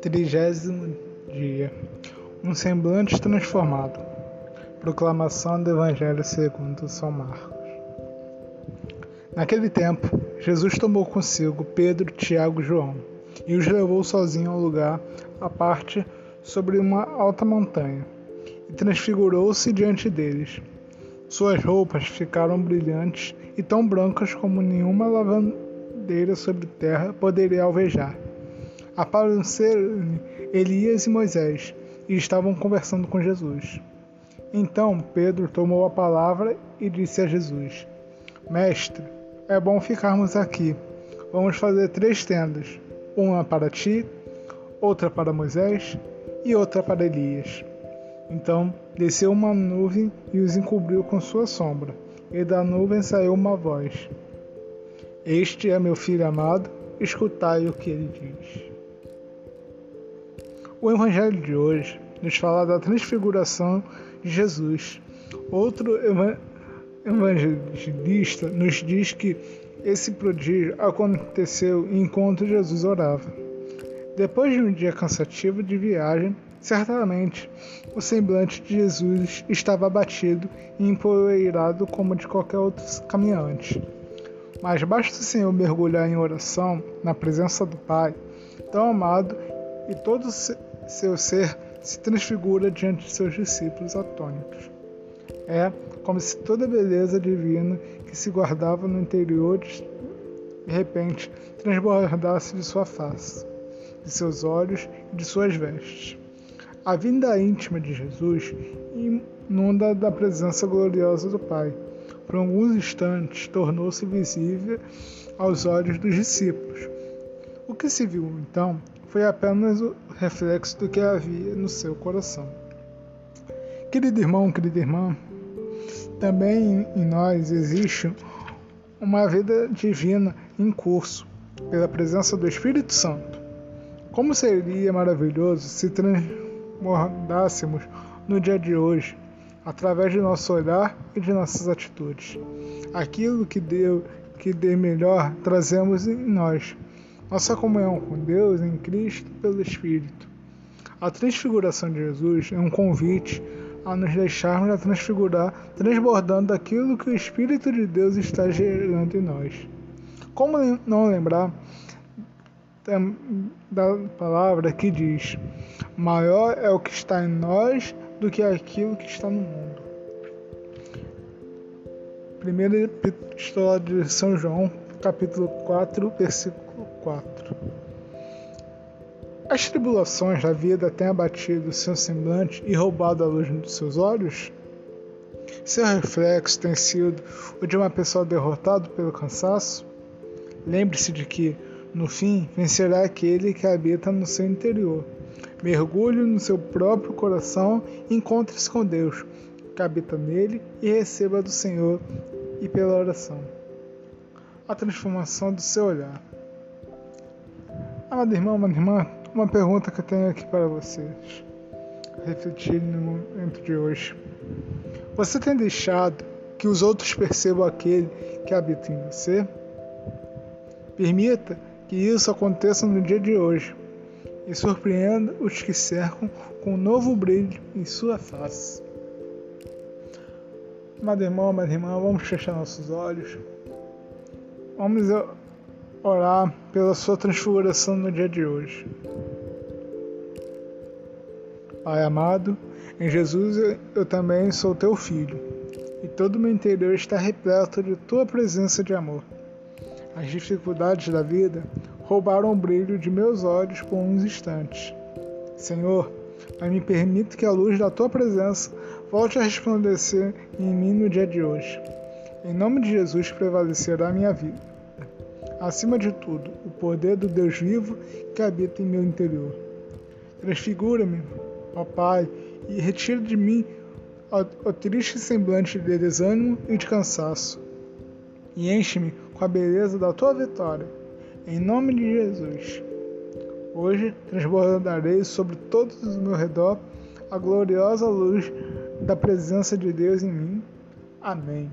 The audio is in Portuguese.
Trigésimo dia. Um semblante transformado. Proclamação do Evangelho segundo São Marcos. Naquele tempo, Jesus tomou consigo Pedro, Tiago e João e os levou sozinho ao lugar à parte sobre uma alta montanha e transfigurou-se diante deles. Suas roupas ficaram brilhantes e tão brancas como nenhuma lavandeira sobre terra poderia alvejar apareceram Elias e Moisés e estavam conversando com Jesus. Então Pedro tomou a palavra e disse a Jesus: Mestre, é bom ficarmos aqui. Vamos fazer três tendas: uma para ti, outra para Moisés e outra para Elias. Então desceu uma nuvem e os encobriu com sua sombra, e da nuvem saiu uma voz: Este é meu filho amado, escutai o que ele diz. O Evangelho de hoje nos fala da transfiguração de Jesus. Outro evangelista nos diz que esse prodígio aconteceu enquanto Jesus orava. Depois de um dia cansativo de viagem, certamente o semblante de Jesus estava abatido e empoeirado como de qualquer outro caminhante. Mas basta o Senhor mergulhar em oração na presença do Pai, tão amado, e todo seu ser se transfigura diante de seus discípulos atônitos. É como se toda a beleza divina que se guardava no interior de, de repente transbordasse de sua face, de seus olhos e de suas vestes. A vinda íntima de Jesus inunda da presença gloriosa do Pai. Por alguns instantes tornou-se visível aos olhos dos discípulos. O que se viu então foi apenas o reflexo do que havia no seu coração. Querido irmão, querida irmã, também em nós existe uma vida divina em curso, pela presença do Espírito Santo. Como seria maravilhoso se transbordássemos no dia de hoje, através de nosso olhar e de nossas atitudes. Aquilo que deu, que de melhor trazemos em nós, nossa comunhão com Deus em Cristo pelo Espírito. A transfiguração de Jesus é um convite a nos deixarmos a transfigurar, transbordando daquilo que o Espírito de Deus está gerando em nós. Como não lembrar da palavra que diz: Maior é o que está em nós do que aquilo que está no mundo. Primeira Epístola de São João, capítulo 4, versículo 4 As tribulações da vida têm abatido seu semblante e roubado a luz dos seus olhos? Seu reflexo tem sido o de uma pessoa derrotada pelo cansaço? Lembre-se de que, no fim, vencerá aquele que habita no seu interior. Mergulhe no seu próprio coração encontre-se com Deus, que habita nele, e receba do Senhor e pela oração a transformação do seu olhar. Amado irmão, amada irmã, uma pergunta que eu tenho aqui para vocês refletir no momento de hoje. Você tem deixado que os outros percebam aquele que habita em você? Permita que isso aconteça no dia de hoje e surpreenda os que cercam com um novo brilho em sua face. Amado irmão, amada irmã, vamos fechar nossos olhos. Vamos orar pela sua transfiguração no dia de hoje. Pai amado, em Jesus eu também sou teu filho, e todo o meu interior está repleto de tua presença de amor. As dificuldades da vida roubaram o brilho de meus olhos por uns instantes. Senhor, mas me permite que a luz da tua presença volte a resplandecer em mim no dia de hoje. Em nome de Jesus prevalecerá a minha vida acima de tudo, o poder do Deus vivo que habita em meu interior. Transfigura-me, ó Pai, e retira de mim o, triste semblante de desânimo e de cansaço, e enche-me com a beleza da tua vitória. Em nome de Jesus. Hoje transbordarei sobre todos o meu redor a gloriosa luz da presença de Deus em mim. Amém.